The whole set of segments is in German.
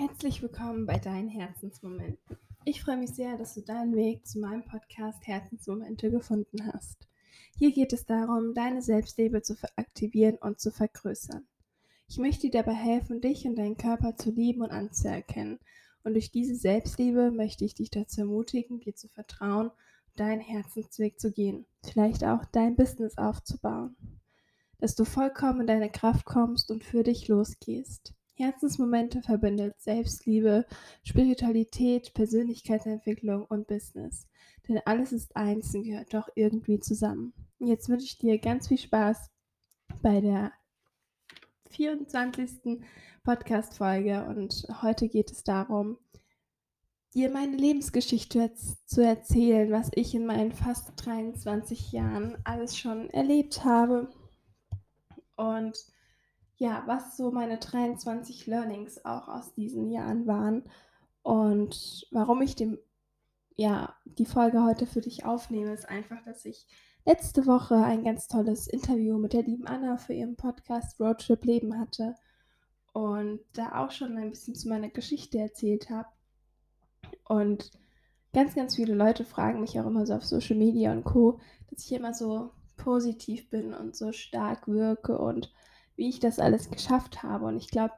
Herzlich willkommen bei deinen Herzensmomenten. Ich freue mich sehr, dass du deinen Weg zu meinem Podcast Herzensmomente gefunden hast. Hier geht es darum, deine Selbstliebe zu aktivieren und zu vergrößern. Ich möchte dir dabei helfen, dich und deinen Körper zu lieben und anzuerkennen. Und durch diese Selbstliebe möchte ich dich dazu ermutigen, dir zu vertrauen, deinen Herzensweg zu gehen, vielleicht auch dein Business aufzubauen. Dass du vollkommen in deine Kraft kommst und für dich losgehst. Herzensmomente verbindet Selbstliebe, Spiritualität, Persönlichkeitsentwicklung und Business. Denn alles ist eins und gehört doch irgendwie zusammen. Jetzt wünsche ich dir ganz viel Spaß bei der 24. Podcast-Folge und heute geht es darum, dir meine Lebensgeschichte zu erzählen, was ich in meinen fast 23 Jahren alles schon erlebt habe. Und ja, was so meine 23 Learnings auch aus diesen Jahren waren und warum ich dem, ja, die Folge heute für dich aufnehme, ist einfach, dass ich letzte Woche ein ganz tolles Interview mit der lieben Anna für ihren Podcast Roadtrip Leben hatte und da auch schon ein bisschen zu meiner Geschichte erzählt habe. Und ganz, ganz viele Leute fragen mich auch immer so auf Social Media und Co., dass ich immer so positiv bin und so stark wirke und wie ich das alles geschafft habe. Und ich glaube,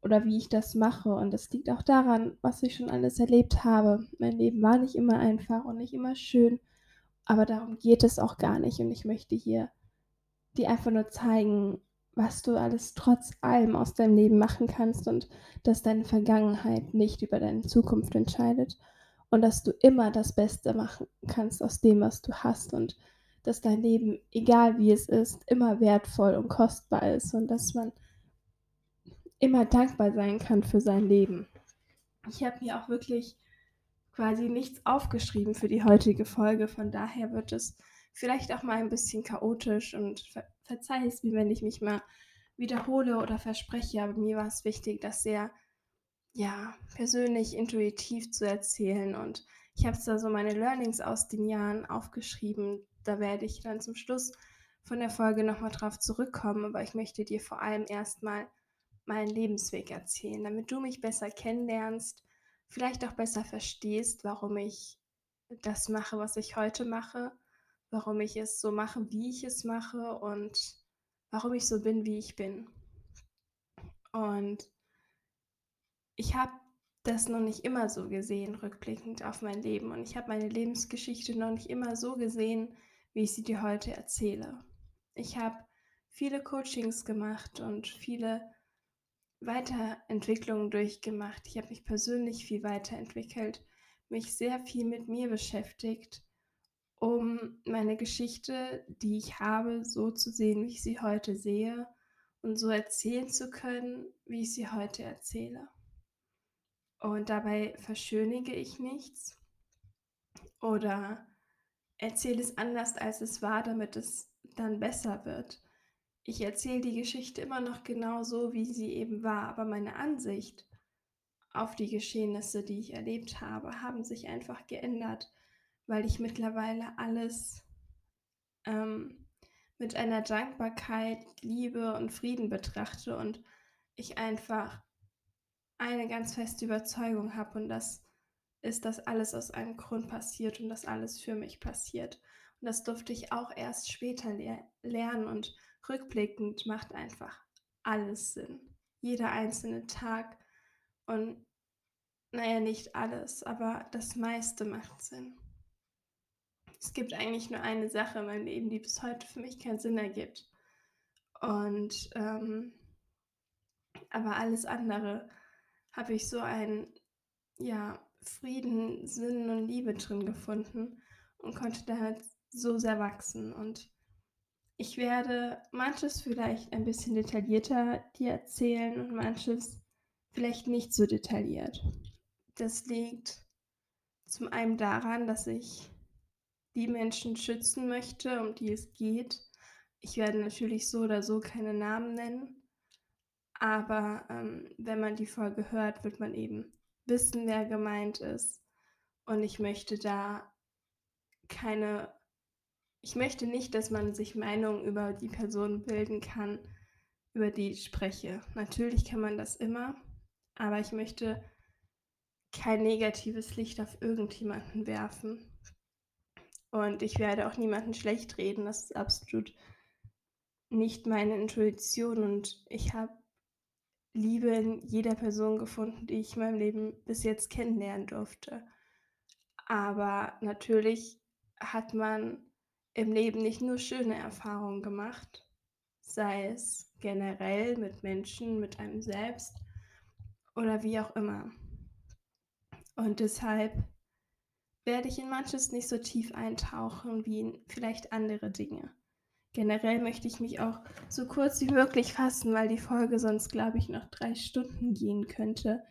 oder wie ich das mache. Und das liegt auch daran, was ich schon alles erlebt habe. Mein Leben war nicht immer einfach und nicht immer schön, aber darum geht es auch gar nicht. Und ich möchte hier dir einfach nur zeigen, was du alles trotz allem aus deinem Leben machen kannst und dass deine Vergangenheit nicht über deine Zukunft entscheidet und dass du immer das Beste machen kannst aus dem, was du hast und dass dein Leben, egal wie es ist, immer wertvoll und kostbar ist und dass man immer dankbar sein kann für sein Leben. Ich habe mir auch wirklich quasi nichts aufgeschrieben für die heutige Folge, von daher wird es vielleicht auch mal ein bisschen chaotisch und ver verzeih es mir, wenn ich mich mal wiederhole oder verspreche, aber mir war es wichtig, das sehr ja, persönlich, intuitiv zu erzählen und ich habe da so meine Learnings aus den Jahren aufgeschrieben, da werde ich dann zum Schluss von der Folge nochmal drauf zurückkommen, aber ich möchte dir vor allem erstmal meinen Lebensweg erzählen, damit du mich besser kennenlernst, vielleicht auch besser verstehst, warum ich das mache, was ich heute mache, warum ich es so mache, wie ich es mache und warum ich so bin, wie ich bin. Und ich habe das noch nicht immer so gesehen, rückblickend auf mein Leben. Und ich habe meine Lebensgeschichte noch nicht immer so gesehen, wie ich sie dir heute erzähle. Ich habe viele Coachings gemacht und viele Weiterentwicklungen durchgemacht. Ich habe mich persönlich viel weiterentwickelt, mich sehr viel mit mir beschäftigt, um meine Geschichte, die ich habe, so zu sehen, wie ich sie heute sehe und so erzählen zu können, wie ich sie heute erzähle. Und dabei verschönige ich nichts oder erzähle es anders, als es war, damit es dann besser wird. Ich erzähle die Geschichte immer noch genau so, wie sie eben war, aber meine Ansicht auf die Geschehnisse, die ich erlebt habe, haben sich einfach geändert, weil ich mittlerweile alles ähm, mit einer Dankbarkeit, Liebe und Frieden betrachte und ich einfach eine ganz feste Überzeugung habe und das ist, dass alles aus einem Grund passiert und dass alles für mich passiert. Und das durfte ich auch erst später le lernen und rückblickend macht einfach alles Sinn. Jeder einzelne Tag und naja, nicht alles, aber das meiste macht Sinn. Es gibt eigentlich nur eine Sache in meinem Leben, die bis heute für mich keinen Sinn ergibt. Und ähm, aber alles andere habe ich so ein ja Frieden, Sinn und Liebe drin gefunden und konnte da halt so sehr wachsen. Und ich werde manches vielleicht ein bisschen detaillierter dir erzählen und manches vielleicht nicht so detailliert. Das liegt zum einen daran, dass ich die Menschen schützen möchte, um die es geht. Ich werde natürlich so oder so keine Namen nennen, aber ähm, wenn man die Folge hört, wird man eben wissen, wer gemeint ist. Und ich möchte da keine, ich möchte nicht, dass man sich Meinungen über die Person bilden kann, über die ich spreche. Natürlich kann man das immer, aber ich möchte kein negatives Licht auf irgendjemanden werfen. Und ich werde auch niemanden schlecht reden. Das ist absolut nicht meine Intuition. Und ich habe Liebe in jeder Person gefunden, die ich in meinem Leben bis jetzt kennenlernen durfte. Aber natürlich hat man im Leben nicht nur schöne Erfahrungen gemacht, sei es generell mit Menschen, mit einem selbst oder wie auch immer. Und deshalb werde ich in manches nicht so tief eintauchen wie in vielleicht andere Dinge. Generell möchte ich mich auch so kurz wie möglich fassen, weil die Folge sonst, glaube ich, noch drei Stunden gehen könnte,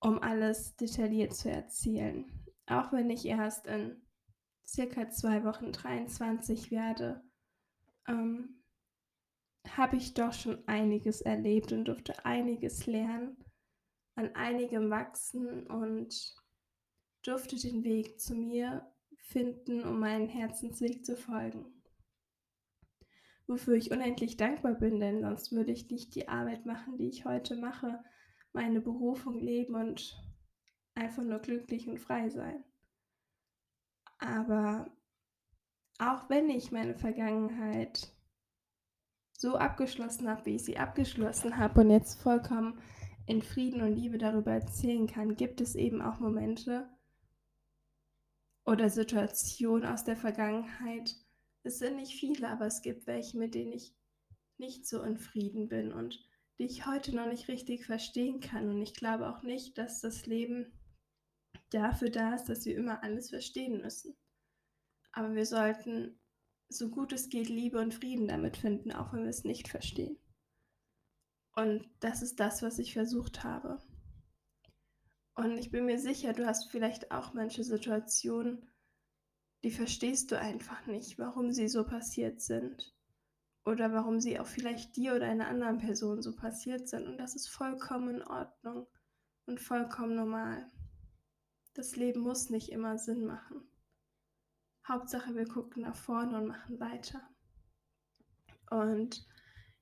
um alles detailliert zu erzählen. Auch wenn ich erst in circa zwei Wochen 23 werde, ähm, habe ich doch schon einiges erlebt und durfte einiges lernen, an einigem wachsen und durfte den Weg zu mir finden, um meinen Herzensweg zu folgen. Wofür ich unendlich dankbar bin, denn sonst würde ich nicht die Arbeit machen, die ich heute mache, meine Berufung leben und einfach nur glücklich und frei sein. Aber auch wenn ich meine Vergangenheit so abgeschlossen habe, wie ich sie abgeschlossen habe und jetzt vollkommen in Frieden und Liebe darüber erzählen kann, gibt es eben auch Momente oder Situationen aus der Vergangenheit. Es sind nicht viele, aber es gibt welche, mit denen ich nicht so in Frieden bin und die ich heute noch nicht richtig verstehen kann. Und ich glaube auch nicht, dass das Leben dafür da ist, dass wir immer alles verstehen müssen. Aber wir sollten, so gut es geht, Liebe und Frieden damit finden, auch wenn wir es nicht verstehen. Und das ist das, was ich versucht habe. Und ich bin mir sicher, du hast vielleicht auch manche Situationen, die verstehst du einfach nicht, warum sie so passiert sind. Oder warum sie auch vielleicht dir oder einer anderen Person so passiert sind. Und das ist vollkommen in Ordnung und vollkommen normal. Das Leben muss nicht immer Sinn machen. Hauptsache, wir gucken nach vorne und machen weiter. Und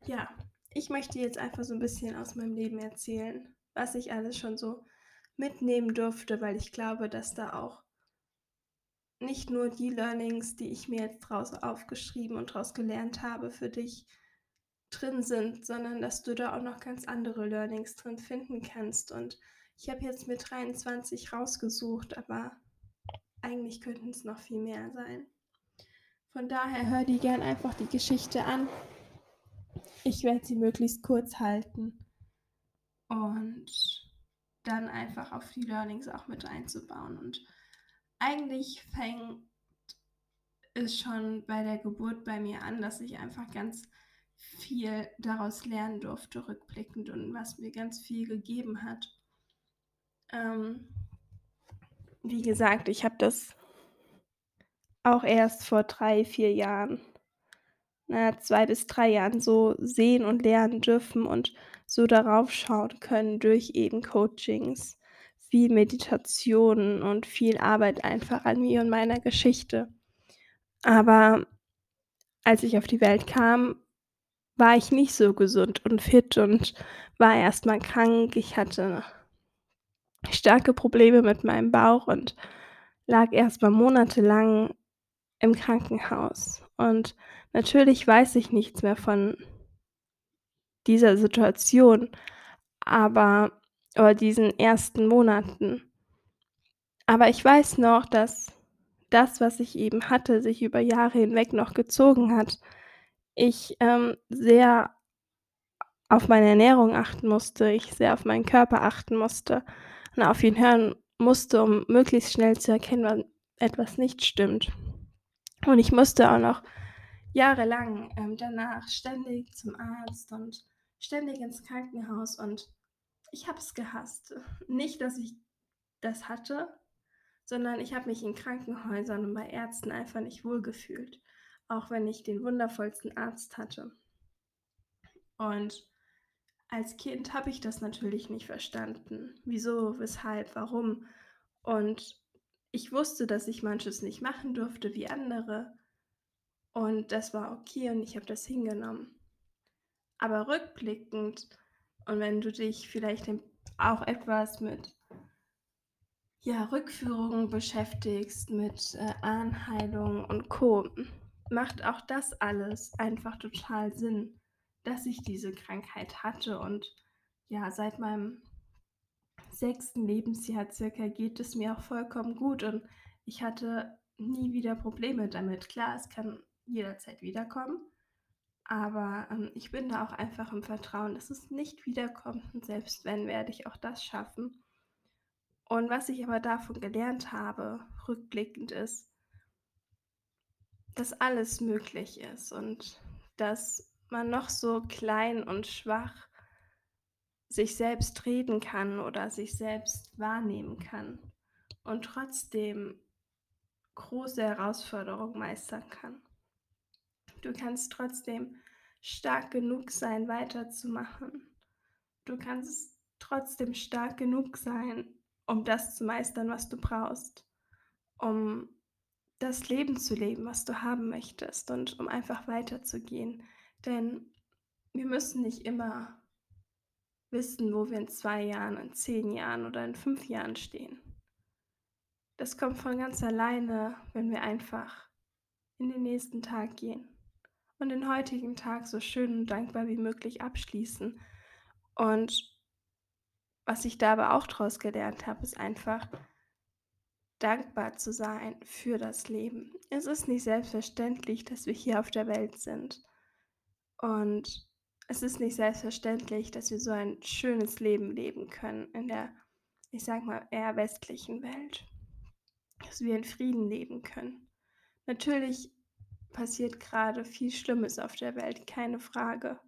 ja, ich möchte jetzt einfach so ein bisschen aus meinem Leben erzählen, was ich alles schon so mitnehmen durfte, weil ich glaube, dass da auch nicht nur die Learnings, die ich mir jetzt draus aufgeschrieben und draus gelernt habe, für dich drin sind, sondern dass du da auch noch ganz andere Learnings drin finden kannst. Und ich habe jetzt mit 23 rausgesucht, aber eigentlich könnten es noch viel mehr sein. Von daher hör dir gern einfach die Geschichte an. Ich werde sie möglichst kurz halten und dann einfach auf die Learnings auch mit einzubauen. Und eigentlich fängt es schon bei der Geburt bei mir an, dass ich einfach ganz viel daraus lernen durfte, rückblickend und was mir ganz viel gegeben hat. Ähm, wie gesagt, ich habe das auch erst vor drei, vier Jahren, naja, zwei bis drei Jahren so sehen und lernen dürfen und so darauf schauen können durch eben Coachings, viel Meditation und viel Arbeit einfach an mir und meiner Geschichte. Aber als ich auf die Welt kam, war ich nicht so gesund und fit und war erstmal krank. Ich hatte starke Probleme mit meinem Bauch und lag erstmal monatelang im Krankenhaus. Und natürlich weiß ich nichts mehr von dieser Situation, aber oder diesen ersten Monaten. Aber ich weiß noch, dass das, was ich eben hatte, sich über Jahre hinweg noch gezogen hat. Ich ähm, sehr auf meine Ernährung achten musste, ich sehr auf meinen Körper achten musste und auf ihn hören musste, um möglichst schnell zu erkennen, wann etwas nicht stimmt. Und ich musste auch noch jahrelang ähm, danach ständig zum Arzt und ständig ins Krankenhaus und ich habe es gehasst. Nicht, dass ich das hatte, sondern ich habe mich in Krankenhäusern und bei Ärzten einfach nicht wohlgefühlt, auch wenn ich den wundervollsten Arzt hatte. Und als Kind habe ich das natürlich nicht verstanden. Wieso, weshalb, warum. Und ich wusste, dass ich manches nicht machen durfte wie andere. Und das war okay und ich habe das hingenommen. Aber rückblickend und wenn du dich vielleicht auch etwas mit ja, Rückführungen beschäftigst, mit äh, Ahnenheilung und Co., macht auch das alles einfach total Sinn, dass ich diese Krankheit hatte. Und ja, seit meinem sechsten Lebensjahr circa geht es mir auch vollkommen gut und ich hatte nie wieder Probleme damit. Klar, es kann jederzeit wiederkommen, aber ähm, ich bin da auch einfach im Vertrauen, dass es nicht wiederkommt und selbst wenn, werde ich auch das schaffen. Und was ich aber davon gelernt habe, rückblickend ist, dass alles möglich ist und dass man noch so klein und schwach sich selbst reden kann oder sich selbst wahrnehmen kann und trotzdem große Herausforderungen meistern kann. Du kannst trotzdem stark genug sein, weiterzumachen. Du kannst trotzdem stark genug sein, um das zu meistern, was du brauchst, um das Leben zu leben, was du haben möchtest und um einfach weiterzugehen. Denn wir müssen nicht immer wissen, wo wir in zwei Jahren, in zehn Jahren oder in fünf Jahren stehen. Das kommt von ganz alleine, wenn wir einfach in den nächsten Tag gehen und den heutigen Tag so schön und dankbar wie möglich abschließen. Und was ich da aber auch daraus gelernt habe, ist einfach dankbar zu sein für das Leben. Es ist nicht selbstverständlich, dass wir hier auf der Welt sind. Und es ist nicht selbstverständlich, dass wir so ein schönes Leben leben können in der, ich sag mal, eher westlichen Welt. Dass wir in Frieden leben können. Natürlich passiert gerade viel Schlimmes auf der Welt, keine Frage.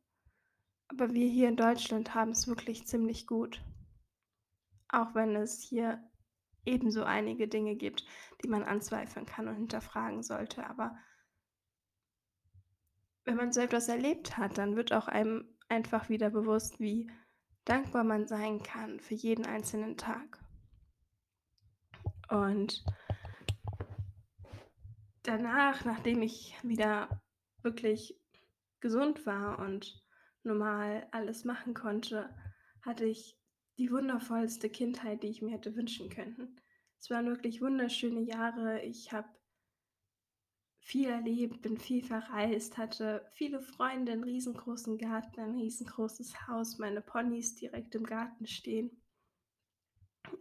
Aber wir hier in Deutschland haben es wirklich ziemlich gut. Auch wenn es hier ebenso einige Dinge gibt, die man anzweifeln kann und hinterfragen sollte. Aber wenn man so etwas erlebt hat, dann wird auch einem einfach wieder bewusst, wie dankbar man sein kann für jeden einzelnen Tag. Und danach, nachdem ich wieder wirklich gesund war und normal alles machen konnte, hatte ich die wundervollste Kindheit, die ich mir hätte wünschen können. Es waren wirklich wunderschöne Jahre. Ich habe viel erlebt, bin viel verreist, hatte viele Freunde, einen riesengroßen Garten, ein riesengroßes Haus, meine Ponys direkt im Garten stehen.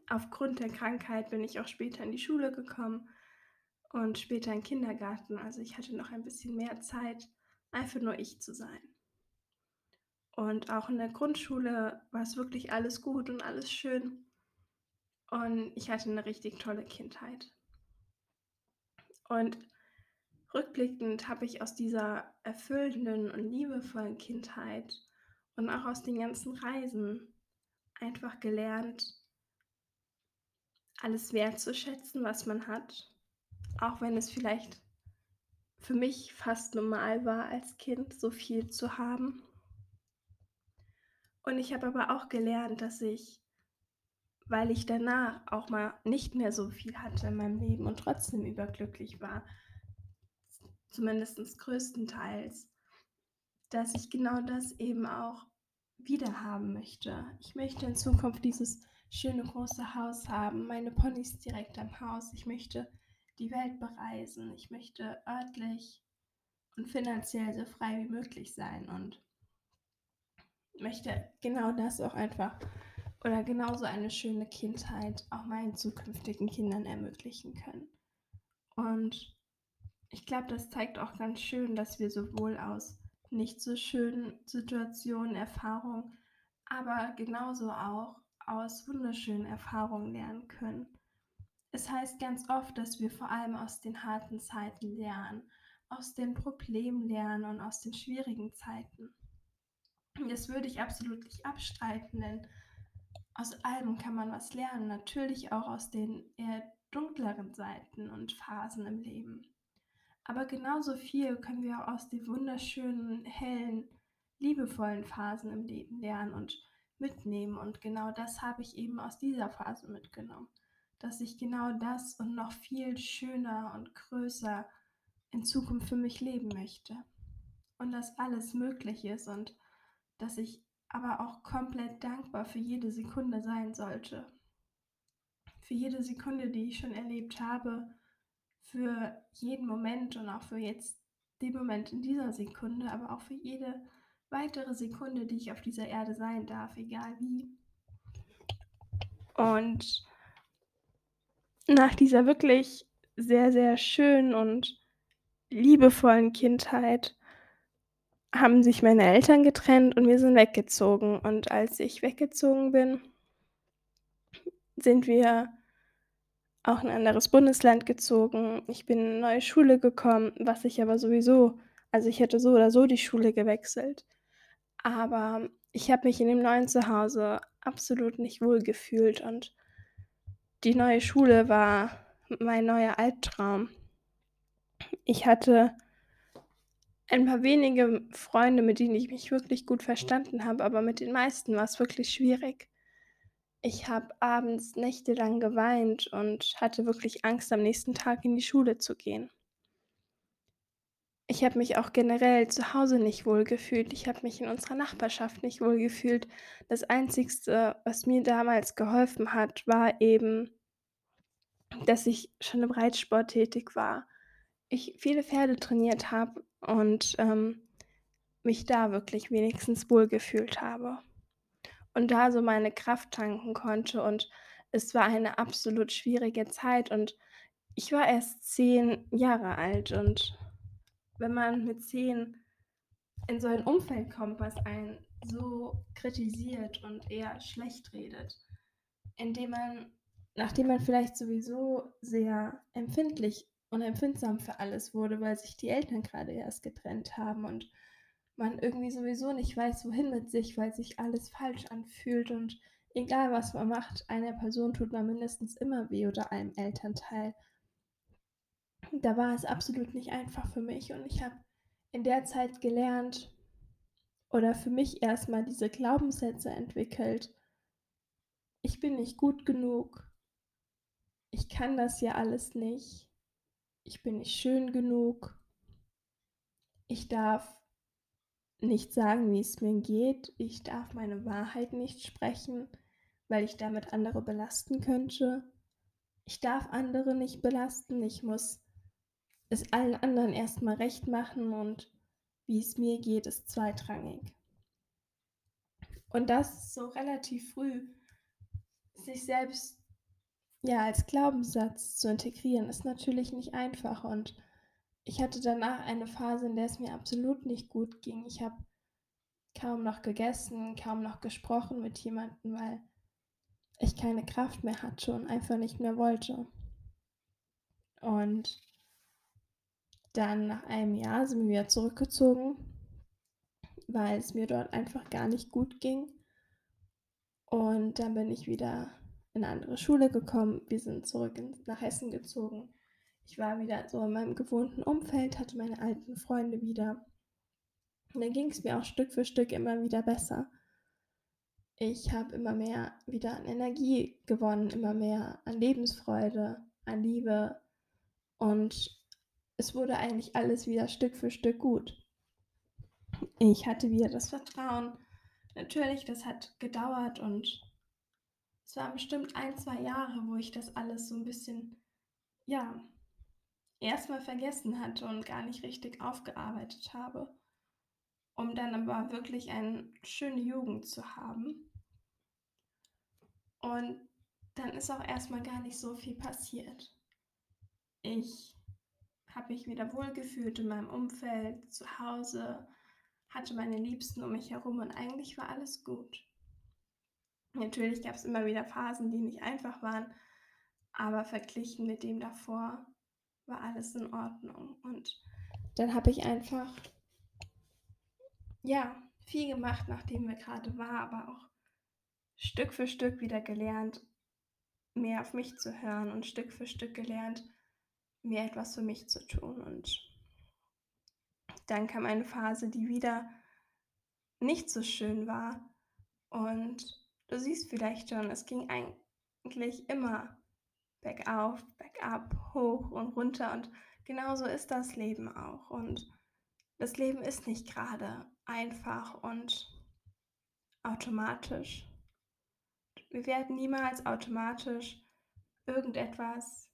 Aufgrund der Krankheit bin ich auch später in die Schule gekommen und später den Kindergarten. Also ich hatte noch ein bisschen mehr Zeit, einfach nur ich zu sein. Und auch in der Grundschule war es wirklich alles gut und alles schön. Und ich hatte eine richtig tolle Kindheit. Und rückblickend habe ich aus dieser erfüllenden und liebevollen Kindheit und auch aus den ganzen Reisen einfach gelernt, alles wertzuschätzen, was man hat auch wenn es vielleicht für mich fast normal war, als Kind so viel zu haben. Und ich habe aber auch gelernt, dass ich, weil ich danach auch mal nicht mehr so viel hatte in meinem Leben und trotzdem überglücklich war, zumindest größtenteils, dass ich genau das eben auch wieder haben möchte. Ich möchte in Zukunft dieses schöne große Haus haben, meine Ponys direkt am Haus. Ich möchte die Welt bereisen. Ich möchte örtlich und finanziell so frei wie möglich sein und möchte genau das auch einfach oder genauso eine schöne Kindheit auch meinen zukünftigen Kindern ermöglichen können. Und ich glaube, das zeigt auch ganz schön, dass wir sowohl aus nicht so schönen Situationen, Erfahrungen, aber genauso auch aus wunderschönen Erfahrungen lernen können. Es heißt ganz oft, dass wir vor allem aus den harten Zeiten lernen, aus den Problemen lernen und aus den schwierigen Zeiten. Das würde ich absolut nicht abstreiten, denn aus allem kann man was lernen, natürlich auch aus den eher dunkleren Seiten und Phasen im Leben. Aber genauso viel können wir auch aus den wunderschönen, hellen, liebevollen Phasen im Leben lernen und mitnehmen. Und genau das habe ich eben aus dieser Phase mitgenommen dass ich genau das und noch viel schöner und größer in Zukunft für mich leben möchte. Und dass alles möglich ist und dass ich aber auch komplett dankbar für jede Sekunde sein sollte. Für jede Sekunde, die ich schon erlebt habe, für jeden Moment und auch für jetzt den Moment in dieser Sekunde, aber auch für jede weitere Sekunde, die ich auf dieser Erde sein darf, egal wie. Und nach dieser wirklich sehr, sehr schönen und liebevollen Kindheit haben sich meine Eltern getrennt und wir sind weggezogen. Und als ich weggezogen bin, sind wir auch in ein anderes Bundesland gezogen. Ich bin in eine neue Schule gekommen, was ich aber sowieso, also ich hätte so oder so die Schule gewechselt. Aber ich habe mich in dem neuen Zuhause absolut nicht wohl gefühlt und die neue Schule war mein neuer Albtraum. Ich hatte ein paar wenige Freunde, mit denen ich mich wirklich gut verstanden habe, aber mit den meisten war es wirklich schwierig. Ich habe abends nächtelang geweint und hatte wirklich Angst, am nächsten Tag in die Schule zu gehen. Ich habe mich auch generell zu Hause nicht wohl gefühlt. Ich habe mich in unserer Nachbarschaft nicht wohl gefühlt. Das Einzigste, was mir damals geholfen hat, war eben, dass ich schon im Reitsport tätig war. Ich viele Pferde trainiert habe und, ähm, mich da wirklich wenigstens wohlgefühlt habe und da so meine Kraft tanken konnte und es war eine absolut schwierige Zeit und ich war erst 10 Jahre alt und wenn man mit 10 in so ein Umfeld kommt, was einen so kritisiert und eher schlecht redet, indem man nachdem man vielleicht sowieso sehr empfindlich und empfindsam für alles wurde, weil sich die Eltern gerade erst getrennt haben und man irgendwie sowieso nicht weiß, wohin mit sich, weil sich alles falsch anfühlt und egal was man macht, einer Person tut man mindestens immer weh oder einem Elternteil. Da war es absolut nicht einfach für mich und ich habe in der Zeit gelernt oder für mich erstmal diese Glaubenssätze entwickelt. Ich bin nicht gut genug. Ich kann das ja alles nicht. Ich bin nicht schön genug. Ich darf nicht sagen, wie es mir geht. Ich darf meine Wahrheit nicht sprechen, weil ich damit andere belasten könnte. Ich darf andere nicht belasten. Ich muss es allen anderen erstmal recht machen und wie es mir geht, ist zweitrangig. Und das so relativ früh sich selbst ja als Glaubenssatz zu integrieren, ist natürlich nicht einfach und ich hatte danach eine Phase, in der es mir absolut nicht gut ging. Ich habe kaum noch gegessen, kaum noch gesprochen mit jemandem, weil ich keine Kraft mehr hatte und einfach nicht mehr wollte. Und dann nach einem Jahr sind wir wieder zurückgezogen, weil es mir dort einfach gar nicht gut ging. Und dann bin ich wieder in eine andere Schule gekommen. Wir sind zurück nach Hessen gezogen. Ich war wieder so in meinem gewohnten Umfeld, hatte meine alten Freunde wieder. Und dann ging es mir auch Stück für Stück immer wieder besser. Ich habe immer mehr wieder an Energie gewonnen, immer mehr an Lebensfreude, an Liebe. Und es wurde eigentlich alles wieder Stück für Stück gut. Ich hatte wieder das Vertrauen. Natürlich, das hat gedauert und es waren bestimmt ein, zwei Jahre, wo ich das alles so ein bisschen, ja, erstmal vergessen hatte und gar nicht richtig aufgearbeitet habe, um dann aber wirklich eine schöne Jugend zu haben. Und dann ist auch erstmal gar nicht so viel passiert. Ich habe mich wieder wohlgefühlt in meinem Umfeld, zu Hause, hatte meine Liebsten um mich herum und eigentlich war alles gut. Natürlich gab es immer wieder Phasen, die nicht einfach waren, aber verglichen mit dem davor war alles in Ordnung. Und dann habe ich einfach, ja, viel gemacht, nachdem wir gerade war, aber auch Stück für Stück wieder gelernt, mehr auf mich zu hören und Stück für Stück gelernt, mir etwas für mich zu tun. Und dann kam eine Phase, die wieder nicht so schön war. Und du siehst vielleicht schon, es ging eigentlich immer bergauf, bergab, hoch und runter. Und genauso ist das Leben auch. Und das Leben ist nicht gerade einfach und automatisch. Wir werden niemals automatisch irgendetwas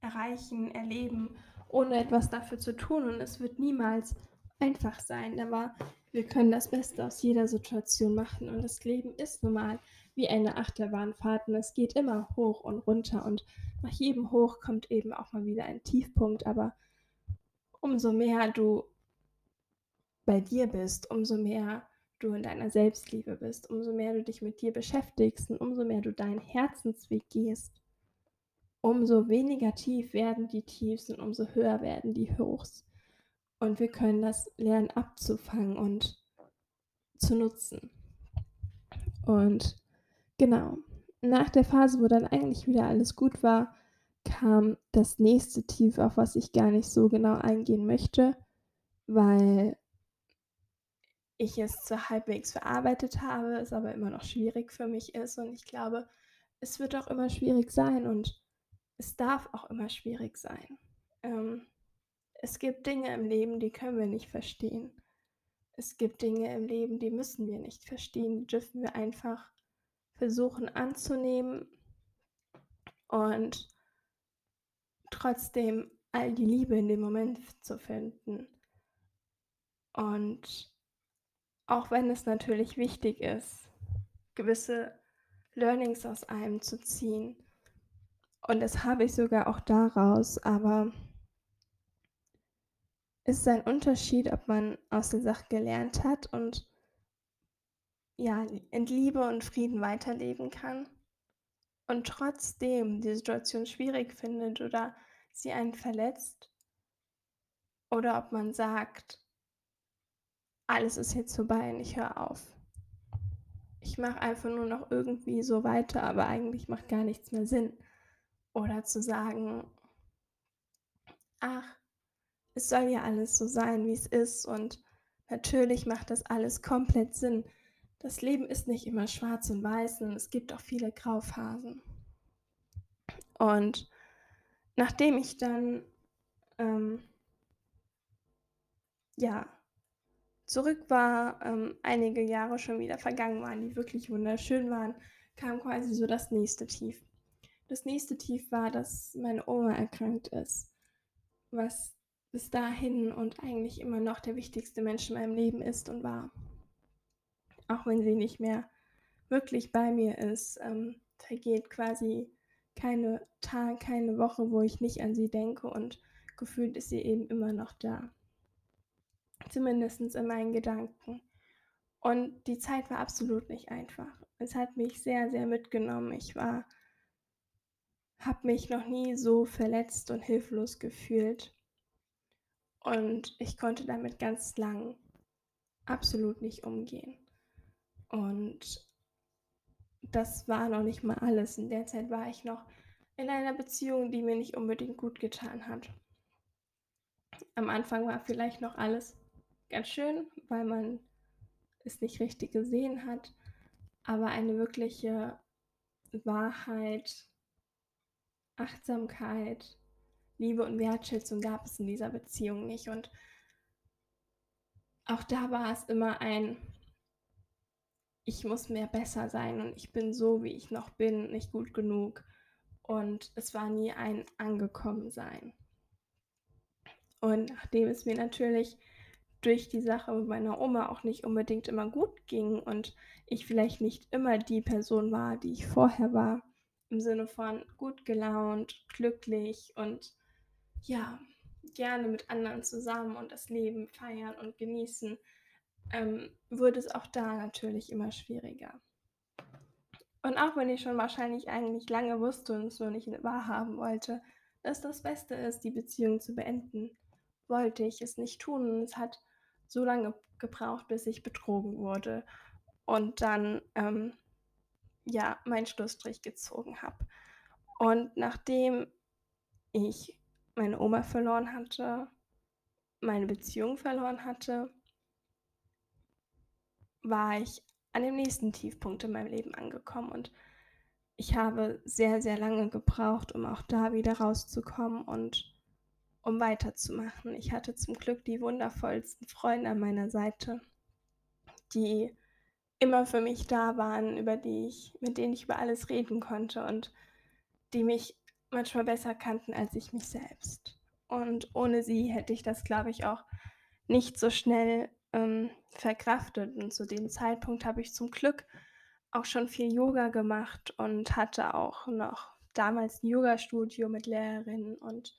erreichen, erleben, ohne etwas dafür zu tun. Und es wird niemals einfach sein, aber wir können das Beste aus jeder Situation machen. Und das Leben ist nun mal wie eine Achterbahnfahrt und es geht immer hoch und runter. Und nach jedem Hoch kommt eben auch mal wieder ein Tiefpunkt. Aber umso mehr du bei dir bist, umso mehr du in deiner Selbstliebe bist, umso mehr du dich mit dir beschäftigst und umso mehr du deinen Herzensweg gehst, umso weniger tief werden die Tiefs und umso höher werden die Hochs. Und wir können das lernen abzufangen und zu nutzen. Und genau, nach der Phase, wo dann eigentlich wieder alles gut war, kam das nächste Tief, auf was ich gar nicht so genau eingehen möchte, weil ich es zwar halbwegs verarbeitet habe, es aber immer noch schwierig für mich ist und ich glaube, es wird auch immer schwierig sein und es darf auch immer schwierig sein. Ähm, es gibt Dinge im Leben, die können wir nicht verstehen. Es gibt Dinge im Leben, die müssen wir nicht verstehen, die dürfen wir einfach versuchen anzunehmen und trotzdem all die Liebe in dem Moment zu finden. Und auch wenn es natürlich wichtig ist, gewisse Learnings aus einem zu ziehen. Und das habe ich sogar auch daraus, aber ist ein Unterschied, ob man aus der Sache gelernt hat und ja, in Liebe und Frieden weiterleben kann und trotzdem die Situation schwierig findet oder sie einen verletzt oder ob man sagt, alles ist jetzt vorbei und ich höre auf. Ich mache einfach nur noch irgendwie so weiter, aber eigentlich macht gar nichts mehr Sinn. Oder zu sagen, ach, es soll ja alles so sein, wie es ist und natürlich macht das alles komplett Sinn. Das Leben ist nicht immer schwarz und weiß und es gibt auch viele Grauphasen. Und nachdem ich dann ähm, ja zurück war, ähm, einige Jahre schon wieder vergangen waren, die wirklich wunderschön waren, kam quasi so das nächste Tief. Das nächste Tief war, dass meine Oma erkrankt ist, was bis dahin und eigentlich immer noch der wichtigste Mensch in meinem Leben ist und war. Auch wenn sie nicht mehr wirklich bei mir ist, ähm, vergeht quasi keine Tag, keine Woche, wo ich nicht an sie denke und gefühlt ist sie eben immer noch da. Zumindest in meinen Gedanken. Und die Zeit war absolut nicht einfach. Es hat mich sehr, sehr mitgenommen. Ich war, habe mich noch nie so verletzt und hilflos gefühlt. Und ich konnte damit ganz lang absolut nicht umgehen. Und das war noch nicht mal alles. In der Zeit war ich noch in einer Beziehung, die mir nicht unbedingt gut getan hat. Am Anfang war vielleicht noch alles ganz schön, weil man es nicht richtig gesehen hat. Aber eine wirkliche Wahrheit, Achtsamkeit, Liebe und Wertschätzung gab es in dieser Beziehung nicht. Und auch da war es immer ein, ich muss mehr besser sein und ich bin so, wie ich noch bin, nicht gut genug. Und es war nie ein Angekommensein. Und nachdem es mir natürlich durch die Sache mit meiner Oma auch nicht unbedingt immer gut ging und ich vielleicht nicht immer die Person war, die ich vorher war, im Sinne von gut gelaunt, glücklich und ja, gerne mit anderen zusammen und das Leben feiern und genießen, ähm, wurde es auch da natürlich immer schwieriger. Und auch wenn ich schon wahrscheinlich eigentlich lange wusste und es nur nicht wahrhaben wollte, dass das Beste ist, die Beziehung zu beenden, wollte ich es nicht tun. Und es hat so lange gebraucht, bis ich betrogen wurde und dann ähm, ja meinen Schlussstrich gezogen habe. Und nachdem ich meine Oma verloren hatte, meine Beziehung verloren hatte, war ich an dem nächsten Tiefpunkt in meinem Leben angekommen und ich habe sehr, sehr lange gebraucht, um auch da wieder rauszukommen und um weiterzumachen. Ich hatte zum Glück die wundervollsten Freunde an meiner Seite, die immer für mich da waren, über die ich mit denen ich über alles reden konnte und die mich manchmal besser kannten als ich mich selbst. Und ohne sie hätte ich das, glaube ich, auch nicht so schnell, ähm, verkraftet. Und zu dem Zeitpunkt habe ich zum Glück auch schon viel Yoga gemacht und hatte auch noch damals 'n Yogastudio mit Lehrerinnen und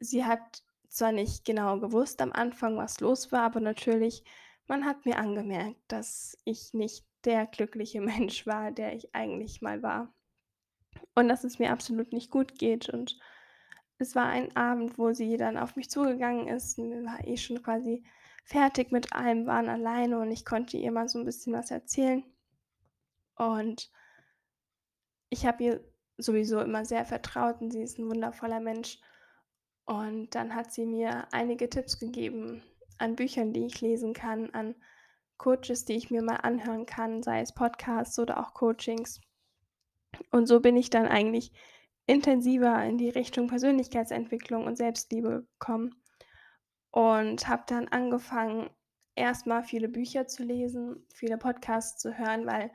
sie hat zwar nicht genau gewusst am Anfang, was los war, aber natürlich, man hat mir angemerkt, dass ich nicht der glückliche Mensch war, der ich eigentlich mal war. Und dass es mir absolut nicht gut geht. Und es war ein Abend, wo sie dann auf mich zugegangen ist wir war eh schon quasi fertig mit allem, waren alleine und ich konnte ihr mal so 'n bisschen was erzählen. Und ich habe ihr sowieso immer sehr vertraut und sie ist 'n wundervoller Mensch. Und dann hat sie mir einige Tipps gegeben an Büchern, die ich lesen kann, an Coaches, die ich mir mal anhören kann, sei es Podcasts oder auch Coachings. Und so bin ich dann eigentlich intensiver in die Richtung Persönlichkeitsentwicklung und Selbstliebe gekommen und habe dann angefangen, erst mal viele Bücher zu lesen, viele Podcasts zu hören, weil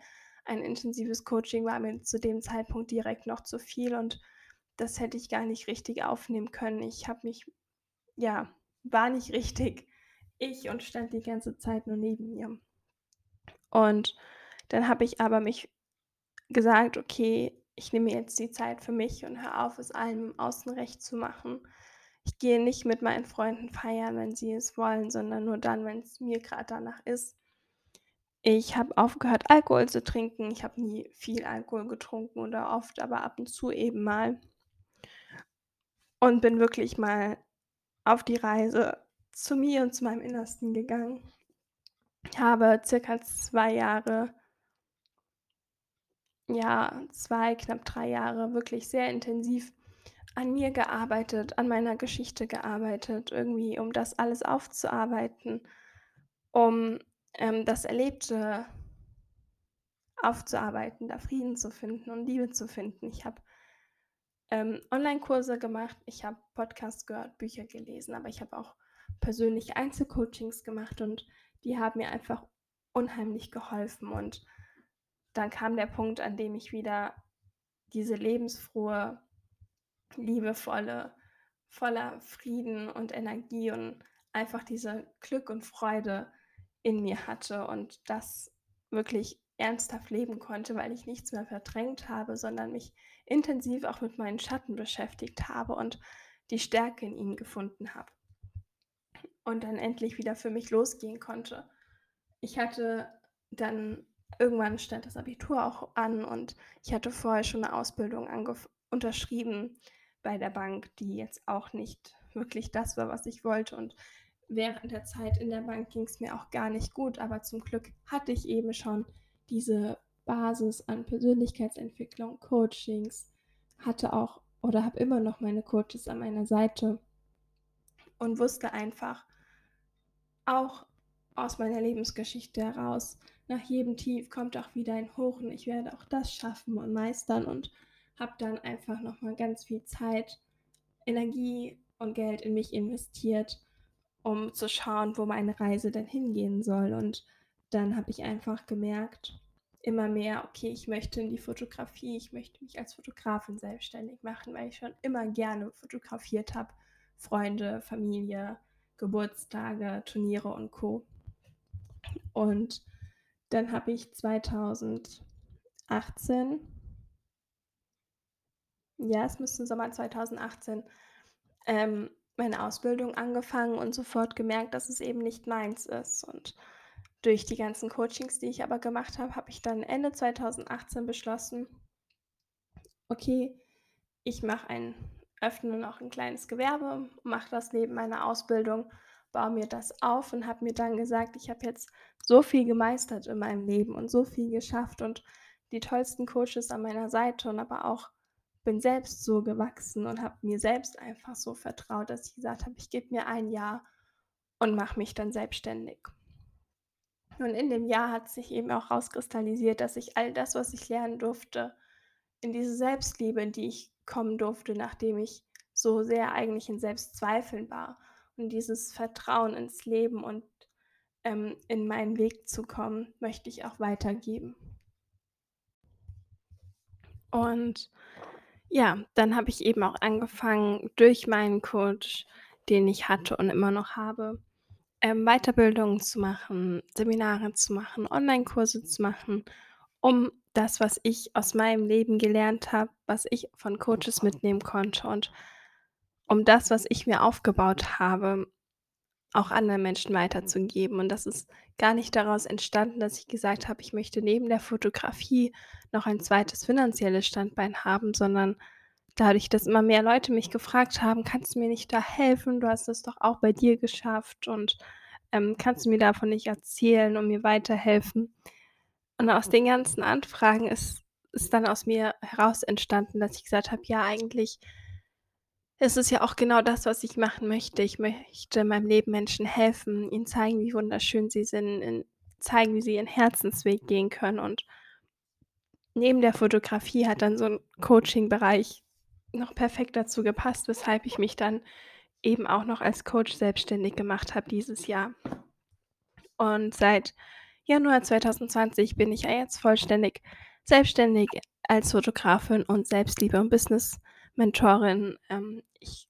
ein intensives Coaching war mir zu dem Zeitpunkt direkt noch zu viel und das hätte ich gar nicht richtig aufnehmen können. Ich habe mich ja, war nicht richtig ich und stand die ganze Zeit nur neben mir. Und dann habe ich aber mich gesagt: „Okay, ich nehme jetzt die Zeit für mich und höre auf, es allen im Außen recht zu machen. Ich gehe nicht mit meinen Freunden feiern, wenn sie es wollen, sondern nur dann, wenn's mir grad danach ist.“ Ich habe aufgehört, Alkohol zu trinken. Ich habe nie viel Alkohol getrunken oder oft, aber ab und zu eben mal. Und bin wirklich mal auf die Reise zu mir und zu meinem Innersten gegangen. Habe circa 2 Jahre ja, 2, knapp 3 Jahre wirklich sehr intensiv an mir gearbeitet, an meiner Geschichte gearbeitet, irgendwie, um das alles aufzuarbeiten, um, ähm, das Erlebte aufzuarbeiten, da Frieden zu finden und Liebe zu finden. Ich habe, ähm, Onlinekurse gemacht, ich habe Podcasts gehört, Bücher gelesen, aber ich habe auch persönliche Einzelcoachings gemacht und die haben mir einfach unheimlich geholfen. Und dann kam der Punkt, an dem ich wieder diese lebensfrohe, liebevolle, voller Frieden und Energie und einfach diese Glück und Freude in mir hatte und das wirklich ernsthaft leben konnte, weil ich nichts mehr verdrängt habe, sondern mich intensiv auch mit meinen Schatten beschäftigt habe und die Stärke in ihnen gefunden habe. Und dann endlich wieder für mich losgehen konnte. Ich hatte dann irgendwann stand das Abitur auch an und ich hatte vorher schon 'ne Ausbildung unterschrieben bei der Bank, die jetzt auch nicht wirklich das war, was ich wollte. Und während der Zeit in der Bank ging's mir auch gar nicht gut, aber zum Glück hatte ich eben schon diese Basis an Persönlichkeitsentwicklung, Coachings, hatte auch oder habe immer noch meine Coaches an meiner Seite und wusste einfach auch aus meiner Lebensgeschichte heraus, nach jedem Tief kommt auch wieder ein Hoch und ich werde auch das schaffen und meistern und habe dann einfach noch mal ganz viel Zeit, Energie und Geld in mich investiert, um zu schauen, wo meine Reise denn hingehen soll. Und dann habe ich einfach gemerkt, immer mehr: „Okay, ich möchte in die Fotografie, ich möchte mich als Fotografin selbstständig machen“, weil ich schon immer gerne fotografiert habe, Freunde, Familie, Geburtstage, Turniere und Co. Und dann habe ich 2018 ja, es müsste Sommer 2018, ähm, meine Ausbildung angefangen und sofort gemerkt, dass es eben nicht meins ist. Und durch die ganzen Coachings, die ich aber gemacht habe, habe ich dann Ende 2018 beschlossen: „Okay, ich mache ein öffne noch 'n kleines Gewerbe, mache das neben meiner Ausbildung, baue mir das auf“ und habe mir dann gesagt: „Ich habe jetzt so viel gemeistert in meinem Leben und so viel geschafft und die tollsten Coaches an meiner Seite und aber auch bin selbst so gewachsen und habe mir selbst einfach so vertraut, dass ich gesagt habe: „Ich gebe mir 1 Jahr und mache mich dann selbstständig.“ Und in dem Jahr hat sich eben auch rauskristallisiert, dass ich all das, was ich lernen durfte, in diese Selbstliebe, in die ich kommen durfte, nachdem ich so sehr eigentlich in Selbstzweifeln war und dieses Vertrauen ins Leben und, ähm, in meinen Weg zu kommen, möchte ich auch weitergeben. Und ja, dann habe ich eben auch angefangen, durch meinen Coach, den ich hatte und immer noch habe, ähm, Weiterbildungen zu machen, Seminare zu machen, Onlinekurse zu machen, um das, was ich aus meinem Leben gelernt habe, was ich von Coaches mitnehmen konnte und um das, was ich mir aufgebaut habe, auch anderen Menschen weiterzugeben. Und das ist gar nicht daraus entstanden, dass ich gesagt habe, ich möchte neben der Fotografie noch ein zweites finanzielles Standbein haben, sondern dadurch, dass immer mehr Leute mich gefragt haben: „Kannst du mir nicht da helfen? Du hast es doch auch bei dir geschafft und, ähm, kannst du mir davon nicht erzählen und mir weiterhelfen?“ Und aus den ganzen Anfragen ist ist dann aus mir heraus entstanden, dass ich gesagt habe: „Ja, eigentlich ist es ja auch genau das, was ich machen möchte. Ich möchte in meinem Leben Menschen helfen, ihnen zeigen, wie wunderschön sie sind, zeigen, wie sie ihren Herzensweg gehen können.“ Und neben der Fotografie hat dann so 'n Coaching-Bereich noch perfekt dazu gepasst, weshalb ich mich dann eben auch noch als Coach selbstständig gemacht habe dieses Jahr. Und seit Januar 2020 bin ich ja jetzt vollständig selbstständig als Fotografin und Selbstliebe und Business-Mentorin. Ähm, ich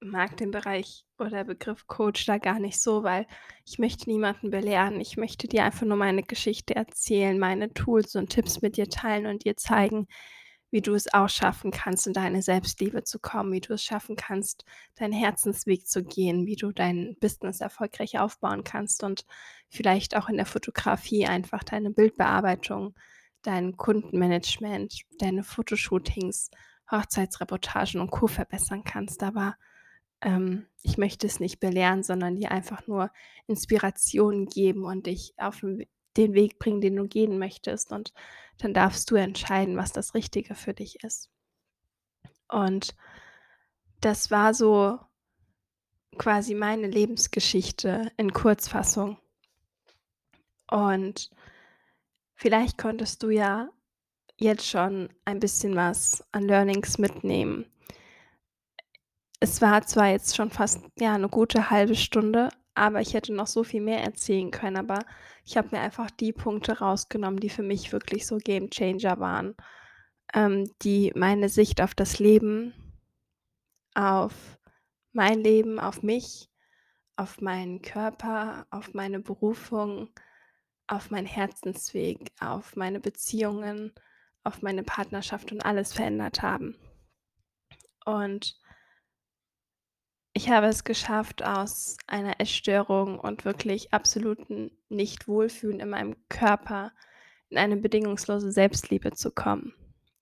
mag den Bereich oder Begriff Coach da gar nicht so, weil ich möchte niemanden belehren. Ich möchte dir einfach nur meine Geschichte erzählen, meine Tools und Tipps mit dir teilen und dir zeigen, wie du es auch schaffen kannst, in deine Selbstliebe zu kommen, wie du es schaffen kannst, deinen Herzensweg zu gehen, wie du dein Business erfolgreich aufbauen kannst und vielleicht auch in der Fotografie einfach deine Bildbearbeitung, dein Kundenmanagement, deine Fotoshootings, Hochzeitsreportagen und Co. verbessern kannst. Aber, ähm, ich möchte es nicht belehren, sondern dir einfach nur Inspiration geben und dich auf 'n W den Weg bringen, den du gehen möchtest. Und dann darfst du entscheiden, was das Richtige für dich ist. Und das war so quasi meine Lebensgeschichte in Kurzfassung. Und vielleicht konntest du ja jetzt schon ein bisschen was an Learnings mitnehmen. Es war zwar jetzt schon fast, ja, 'ne gute halbe Stunde, aber ich hätte noch so viel mehr erzählen können, aber ich habe mir einfach die Punkte rausgenommen, die für mich wirklich so Gamechanger waren, ähm, die meine Sicht auf das Leben, auf mein Leben, auf mich, auf meinen Körper, auf meine Berufung, auf meinen Herzensweg, auf meine Beziehungen, auf meine Partnerschaft und alles verändert haben. Und ich habe es geschafft, aus einer Essstörung und wirklich absoluten Nicht-Wohlfühlen in meinem Körper in eine bedingungslose Selbstliebe zu kommen.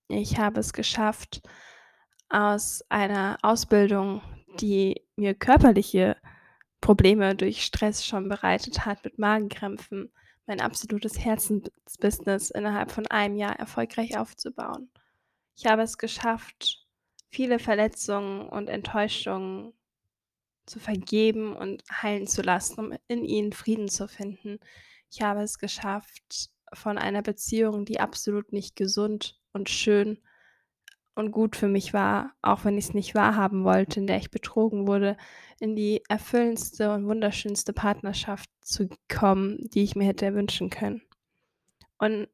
Ich habe es geschafft, aus einer Ausbildung, die mir körperliche Probleme durch Stress schon bereitet hat mit Magenkrämpfen, mein absolutes Herzensbusiness innerhalb von einem Jahr erfolgreich aufzubauen. Ich habe es geschafft, viele Verletzungen und Enttäuschungen zu vergeben und heilen zu lassen, um in ihnen Frieden zu finden. Ich habe es geschafft, von einer Beziehung, die absolut nicht gesund und schön und gut für mich war, auch wenn ich's nicht wahrhaben wollte, in der ich betrogen wurde, in die erfüllendste und wunderschönste Partnerschaft zu kommen, die ich mir hätte wünschen können. Und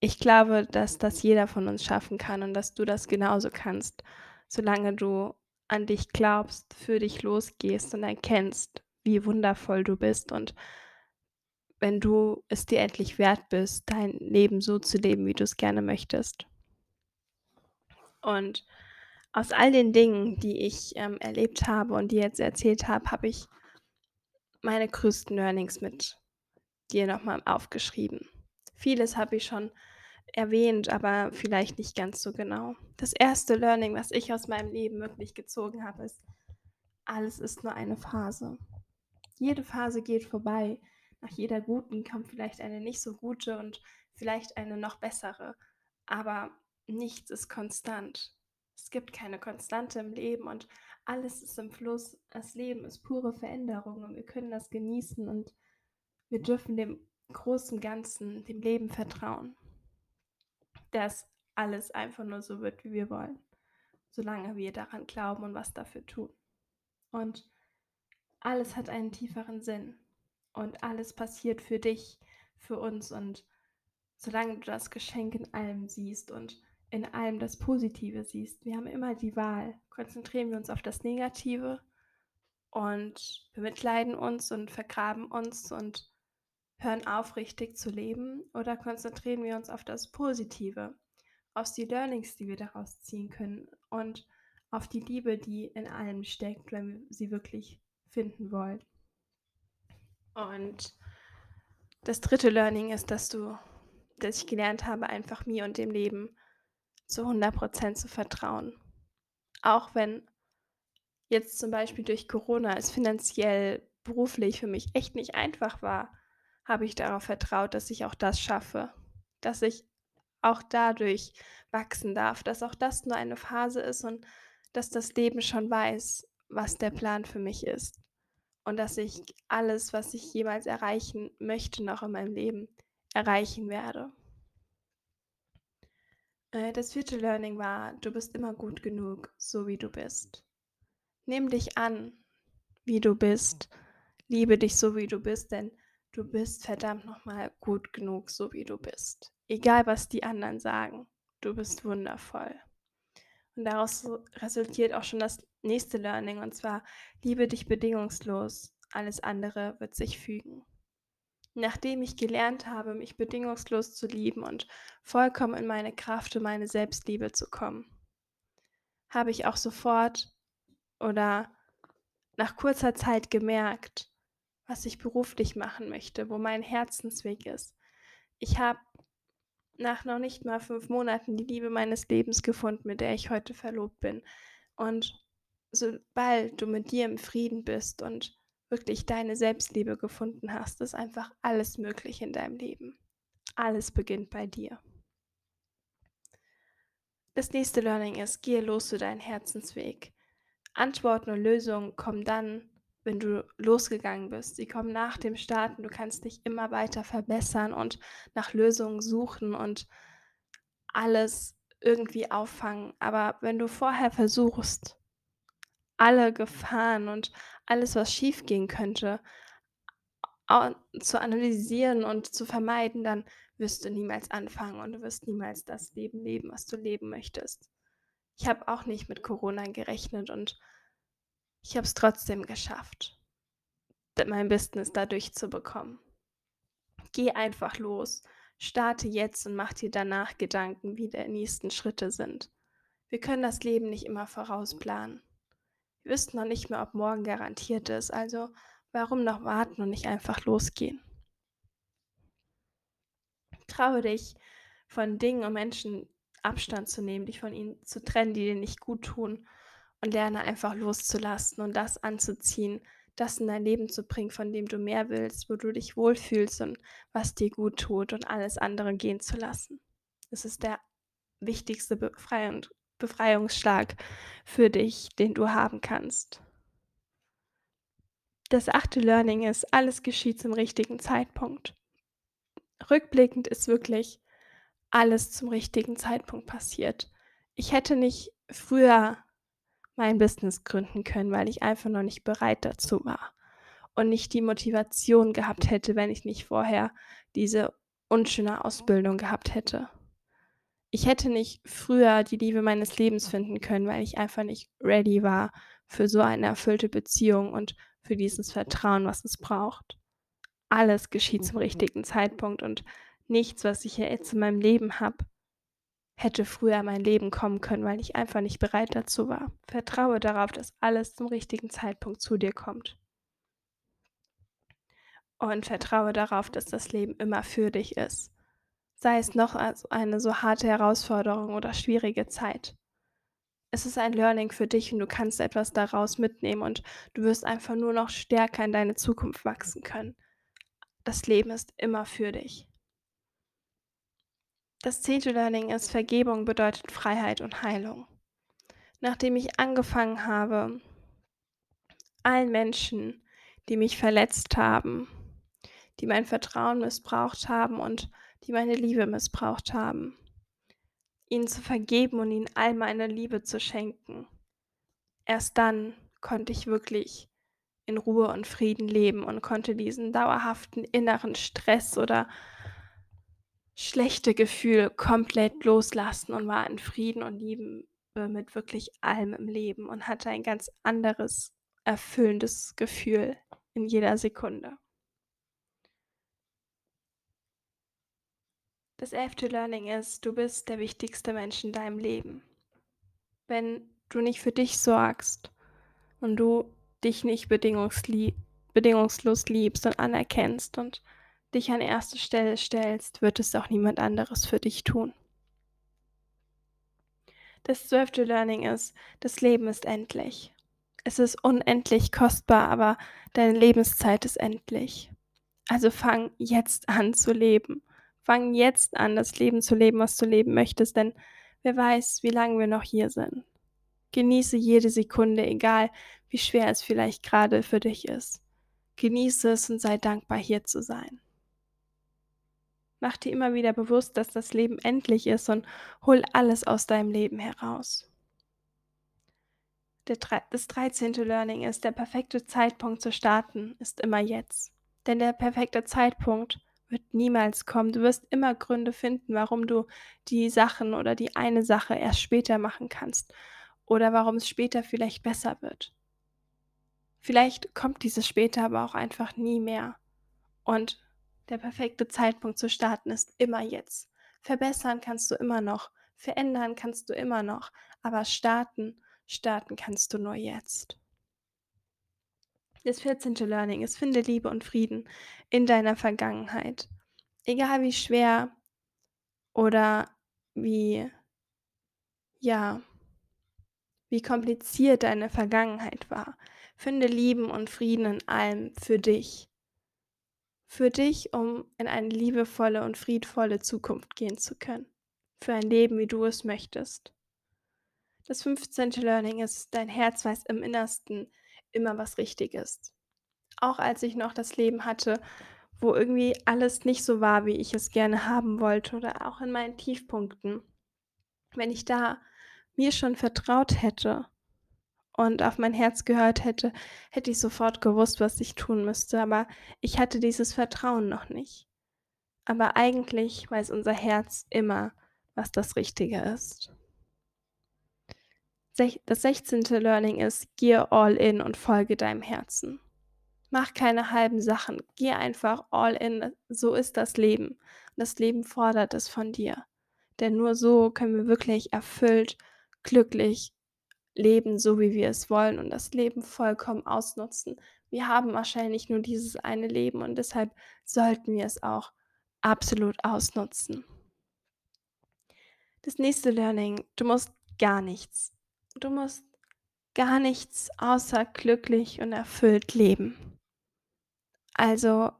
ich glaube, dass das jeder von uns schaffen kann und dass du das genauso kannst, solange du an dich glaubst, für dich losgehst und erkennst, wie wundervoll du bist und wenn du es dir endlich wert bist, dein Leben so zu leben, wie du's gerne möchtest. Und aus all den Dingen, die ich, ähm, erlebt habe und dir jetzt erzählt habe, habe ich meine größten Learnings mit dir noch mal aufgeschrieben. Vieles habe ich schon erwähnt, aber vielleicht nicht ganz so genau. Das erste Learning, was ich aus meinem Leben wirklich gezogen habe, ist: Alles ist nur eine Phase. Jede Phase geht vorbei. Nach jeder guten kommt vielleicht eine nicht so gute und vielleicht eine noch bessere, aber nichts ist konstant. Es gibt keine Konstante im Leben und alles ist im Fluss. Das Leben ist pure Veränderung und wir können das genießen und wir dürfen dem großen Ganzen, dem Leben vertrauen. Dass alles einfach nur so wird, wie wir wollen, solange wir daran glauben und was dafür tun. Und alles hat einen tieferen Sinn. und alles passiert für dich, für uns und solange du das Geschenk in allem siehst und in allem das Positive siehst, wir haben immer die Wahl. Konzentrieren wir uns auf das Negative und bemitleiden uns und vergraben uns und hören auf, richtig zu leben oder konzentrieren wir uns auf das Positive, auf die Learnings, die wir daraus ziehen können und auf die Liebe, die in allem steckt, wenn wir sie wirklich finden wollen. Und das dritte Learning ist, dass du, dass ich gelernt habe, einfach mir und dem Leben zu 100% zu vertrauen. Auch wenn jetzt zum Beispiel durch Corona es finanziell, beruflich für mich echt nicht einfach war, habe ich darauf vertraut, dass ich auch das schaffe, dass ich auch dadurch wachsen darf, dass auch das nur eine Phase ist und dass das Leben schon weiß, was der Plan für mich ist und dass ich alles, was ich jemals erreichen möchte, noch in meinem Leben erreichen werde. Äh, das vierte Learning war, du bist immer gut genug, so wie du bist. Nimm dich an, wie du bist. Liebe dich so, wie du bist, denn du bist verdammt nochmal gut genug, so wie du bist. Egal, was die anderen sagen, du bist wundervoll. Und daraus resultiert auch schon das nächste Learning, und zwar, liebe dich bedingungslos, alles andere wird sich fügen. Nachdem ich gelernt habe, mich bedingungslos zu lieben und vollkommen in meine Kraft und meine Selbstliebe zu kommen, habe ich auch sofort oder nach kurzer Zeit gemerkt, was ich beruflich machen möchte, wo mein Herzensweg ist. Ich habe nach noch nicht mal fünf Monaten die Liebe meines Lebens gefunden, mit der ich heute verlobt bin. Und sobald du mit dir im Frieden bist und wirklich deine Selbstliebe gefunden hast, ist einfach alles möglich in deinem Leben. Alles beginnt bei dir. Das nächste Learning ist, gehe los zu deinem Herzensweg. Antworten und Lösungen kommen dann, wenn du losgegangen bist. Sie kommen nach dem Starten. Du kannst dich immer weiter verbessern und nach Lösungen suchen und alles irgendwie auffangen. Aber wenn du vorher versuchst, alle Gefahren und alles, was schiefgehen könnte, zu analysieren und zu vermeiden, dann wirst du niemals anfangen und du wirst niemals das Leben leben, was du leben möchtest. Ich habe auch nicht mit Corona gerechnet und ich habe es trotzdem geschafft, mein Business dadurch zu bekommen. Geh einfach los, starte jetzt und mach dir danach Gedanken, wie die nächsten Schritte sind. Wir können das Leben nicht immer vorausplanen. Wir wissen noch nicht mehr, ob morgen garantiert ist, also warum noch warten und nicht einfach losgehen? Traue dich, von Dingen und Menschen Abstand zu nehmen, dich von ihnen zu trennen, die dir nicht gut tun und lerne einfach loszulassen und das anzuziehen, das in dein Leben zu bringen, von dem du mehr willst, wo du dich wohlfühlst und was dir gut tut und alles andere gehen zu lassen. Das ist der wichtigste Befreiung, Befreiungsschlag für dich, den du haben kannst. Das achte Learning ist, alles geschieht zum richtigen Zeitpunkt. Rückblickend ist wirklich alles zum richtigen Zeitpunkt passiert. Ich hätte nicht früher mein Business gründen können, weil ich einfach noch nicht bereit dazu war und nicht die Motivation gehabt hätte, wenn ich nicht vorher diese unschöne Ausbildung gehabt hätte. Ich hätte nicht früher die Liebe meines Lebens finden können, weil ich einfach nicht ready war für so eine erfüllte Beziehung und für dieses Vertrauen, was es braucht. Alles geschieht zum richtigen Zeitpunkt und nichts, was ich jetzt in meinem Leben habe, hätte früher in mein Leben kommen können, weil ich einfach nicht bereit dazu war. Vertraue darauf, dass alles zum richtigen Zeitpunkt zu dir kommt. Und vertraue darauf, dass das Leben immer für dich ist. Sei es noch eine so harte Herausforderung oder schwierige Zeit. Es ist ein Learning für dich und du kannst etwas daraus mitnehmen und du wirst einfach nur noch stärker in deine Zukunft wachsen können. Das Leben ist immer für dich. Das zehnte Learning ist, Vergebung bedeutet Freiheit und Heilung. Nachdem ich angefangen habe, allen Menschen, die mich verletzt haben, die mein Vertrauen missbraucht haben und die meine Liebe missbraucht haben, ihnen zu vergeben und ihnen all meine Liebe zu schenken. Erst dann konnte ich wirklich in Ruhe und Frieden leben und konnte diesen dauerhaften inneren Stress oder schlechte Gefühl komplett loslassen und war in Frieden und Liebe mit wirklich allem im Leben und hatte ein ganz anderes, erfüllendes Gefühl in jeder Sekunde. Das elfte Learning ist, du bist der wichtigste Mensch in deinem Leben. Wenn du nicht für dich sorgst und du dich nicht bedingungslos liebst und anerkennst und dich an erste Stelle stellst, wird es auch niemand anderes für dich tun. Das zwölfte Learning ist, das Leben ist endlich. Es ist unendlich kostbar, aber deine Lebenszeit ist endlich. Also fang jetzt an zu leben. Fang jetzt an, das Leben zu leben, was du leben möchtest, denn wer weiß, wie lange wir noch hier sind. Genieße jede Sekunde, egal wie schwer es vielleicht gerade für dich ist. Genieße es und sei dankbar, hier zu sein. Mach dir immer wieder bewusst, dass das Leben endlich ist und hol alles aus deinem Leben heraus. das 13. Learning ist, der perfekte Zeitpunkt zu starten ist immer jetzt. Denn der perfekte Zeitpunkt wird niemals kommen. Du wirst immer Gründe finden, warum du die Sachen oder die eine Sache erst später machen kannst oder warum es später vielleicht besser wird. Vielleicht kommt dieses später aber auch einfach nie mehr. Und der perfekte Zeitpunkt zu starten ist immer jetzt. Verbessern kannst du immer noch, verändern kannst du immer noch, aber starten, starten kannst du nur jetzt. Das 14. Learning ist, finde Liebe und Frieden in deiner Vergangenheit. Egal wie schwer oder wie, ja, wie kompliziert deine Vergangenheit war. Finde Lieben und Frieden in allem für dich für dich, um in eine liebevolle und friedvolle Zukunft gehen zu können. Für ein Leben, wie du es möchtest. Das 15. Learning ist, dein Herz weiß im Innersten immer, was richtig ist. Auch als ich noch das Leben hatte, wo irgendwie alles nicht so war, wie ich es gerne haben wollte oder auch in meinen Tiefpunkten. Wenn ich da mir schon vertraut hätte und auf mein Herz gehört hätte, hätte ich sofort gewusst, was ich tun müsste, aber ich hatte dieses Vertrauen noch nicht. Aber eigentlich weiß unser Herz immer, was das Richtige ist. Das 16. Learning ist, geh all in und folge deinem Herzen. Mach keine halben Sachen, geh einfach all in, so ist das Leben. Das Leben fordert es von dir. Denn nur so können wir wirklich erfüllt, glücklich leben, so wie wir es wollen und das Leben vollkommen ausnutzen. Wir haben wahrscheinlich nur dieses eine Leben und deshalb sollten wir es auch absolut ausnutzen. Das nächste Learning, du musst gar nichts. Du musst gar nichts außer glücklich und erfüllt leben. Also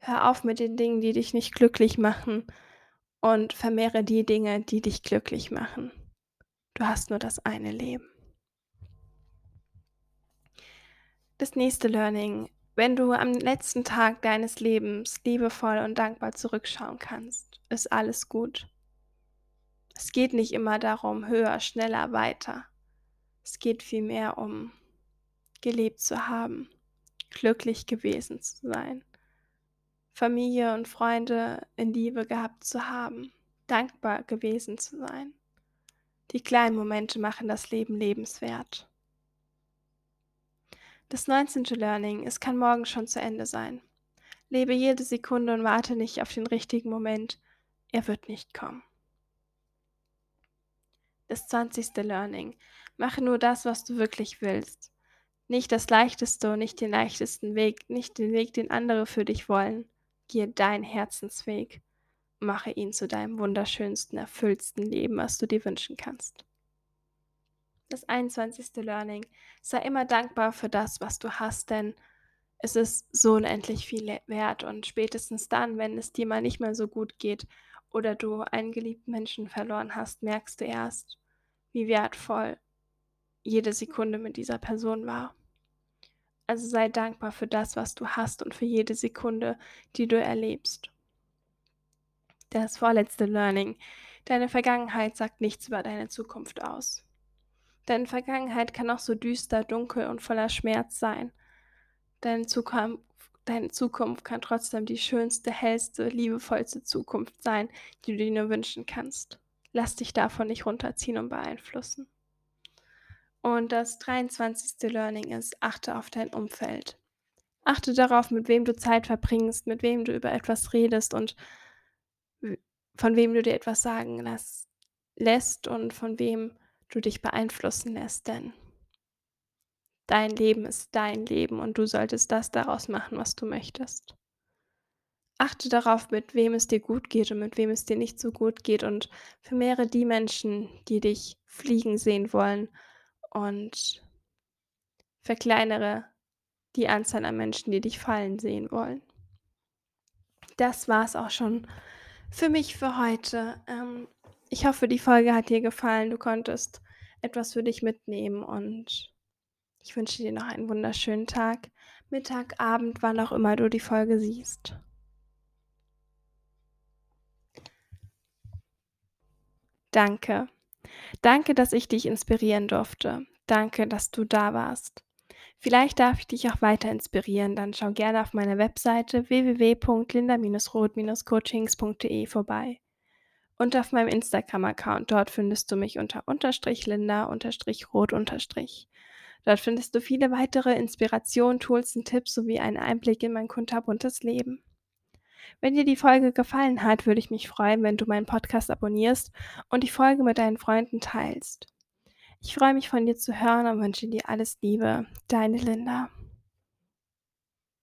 hör auf mit den Dingen, die dich nicht glücklich machen und vermehre die Dinge, die dich glücklich machen. Du hast nur das eine Leben. Das nächste Learning. Wenn du am letzten Tag deines Lebens liebevoll und dankbar zurückschauen kannst, ist alles gut. Es geht nicht immer darum, höher, schneller, weiter. Es geht vielmehr um gelebt zu haben, glücklich gewesen zu sein, Familie und Freunde in Liebe gehabt zu haben, dankbar gewesen zu sein. Die kleinen Momente machen das Leben lebenswert. Das 19. Learning, es kann morgen schon zu Ende sein. Lebe jede Sekunde und warte nicht auf den richtigen Moment. Er wird nicht kommen. Das 20. Learning, mache nur das, was du wirklich willst. Nicht das leichteste und nicht den leichtesten Weg, nicht den Weg, den andere für dich wollen. Gehe deinen Herzensweg. Mache ihn zu deinem wunderschönsten, erfülltsten Leben, was du dir wünschen kannst. Das 21. Learning. Sei immer dankbar für das, was du hast, denn es ist so unendlich viel wert und spätestens dann, wenn es dir mal nicht mehr so gut geht oder du einen geliebten Menschen verloren hast, merkst du erst, wie wertvoll jede Sekunde mit dieser Person war. Also sei dankbar für das, was du hast und für jede Sekunde, die du erlebst. Das vorletzte Learning. Deine Vergangenheit sagt nichts über deine Zukunft aus. Deine Vergangenheit kann auch so düster, dunkel und voller Schmerz sein. Deine Zukunft, deine Zukunft kann trotzdem die schönste, hellste, liebevollste Zukunft sein, die du dir nur wünschen kannst. Lass dich davon nicht runterziehen und beeinflussen. Und das 23. Learning ist, achte auf dein Umfeld. Achte darauf, mit wem du Zeit verbringst, mit wem du über etwas redest und von wem du dir etwas sagen lässt, und von wem du dich beeinflussen lässt, denn dein Leben ist dein Leben und du solltest das daraus machen, was du möchtest. Achte darauf, mit wem es dir gut geht und mit wem es dir nicht so gut geht und vermehre die Menschen, die dich fliegen sehen wollen und verkleinere die Anzahl an Menschen, die dich fallen sehen wollen. Das war es auch schon für mich für heute. Ähm, ich hoffe, die Folge hat dir gefallen. Du konntest etwas für dich mitnehmen und ich wünsche dir noch einen wunderschönen Tag, Mittag, Abend, wann auch immer du die Folge siehst. Danke. Danke, dass ich dich inspirieren durfte. Danke, dass du da warst. Vielleicht darf ich dich auch weiter inspirieren, dann schau gerne auf meiner Webseite www.linda-rot-coachings.de vorbei. Und auf meinem Instagram-Account, dort findest du mich unter unterstrich linda unterstrich rot unterstrich. Dort findest du viele weitere Inspirationen, Tools und Tipps sowie einen Einblick in mein kunterbuntes Leben. Wenn dir die Folge gefallen hat, würde ich mich freuen, wenn du meinen Podcast abonnierst und die Folge mit deinen Freunden teilst. Ich freue mich von dir zu hören und wünsche dir alles Liebe. Deine Linda.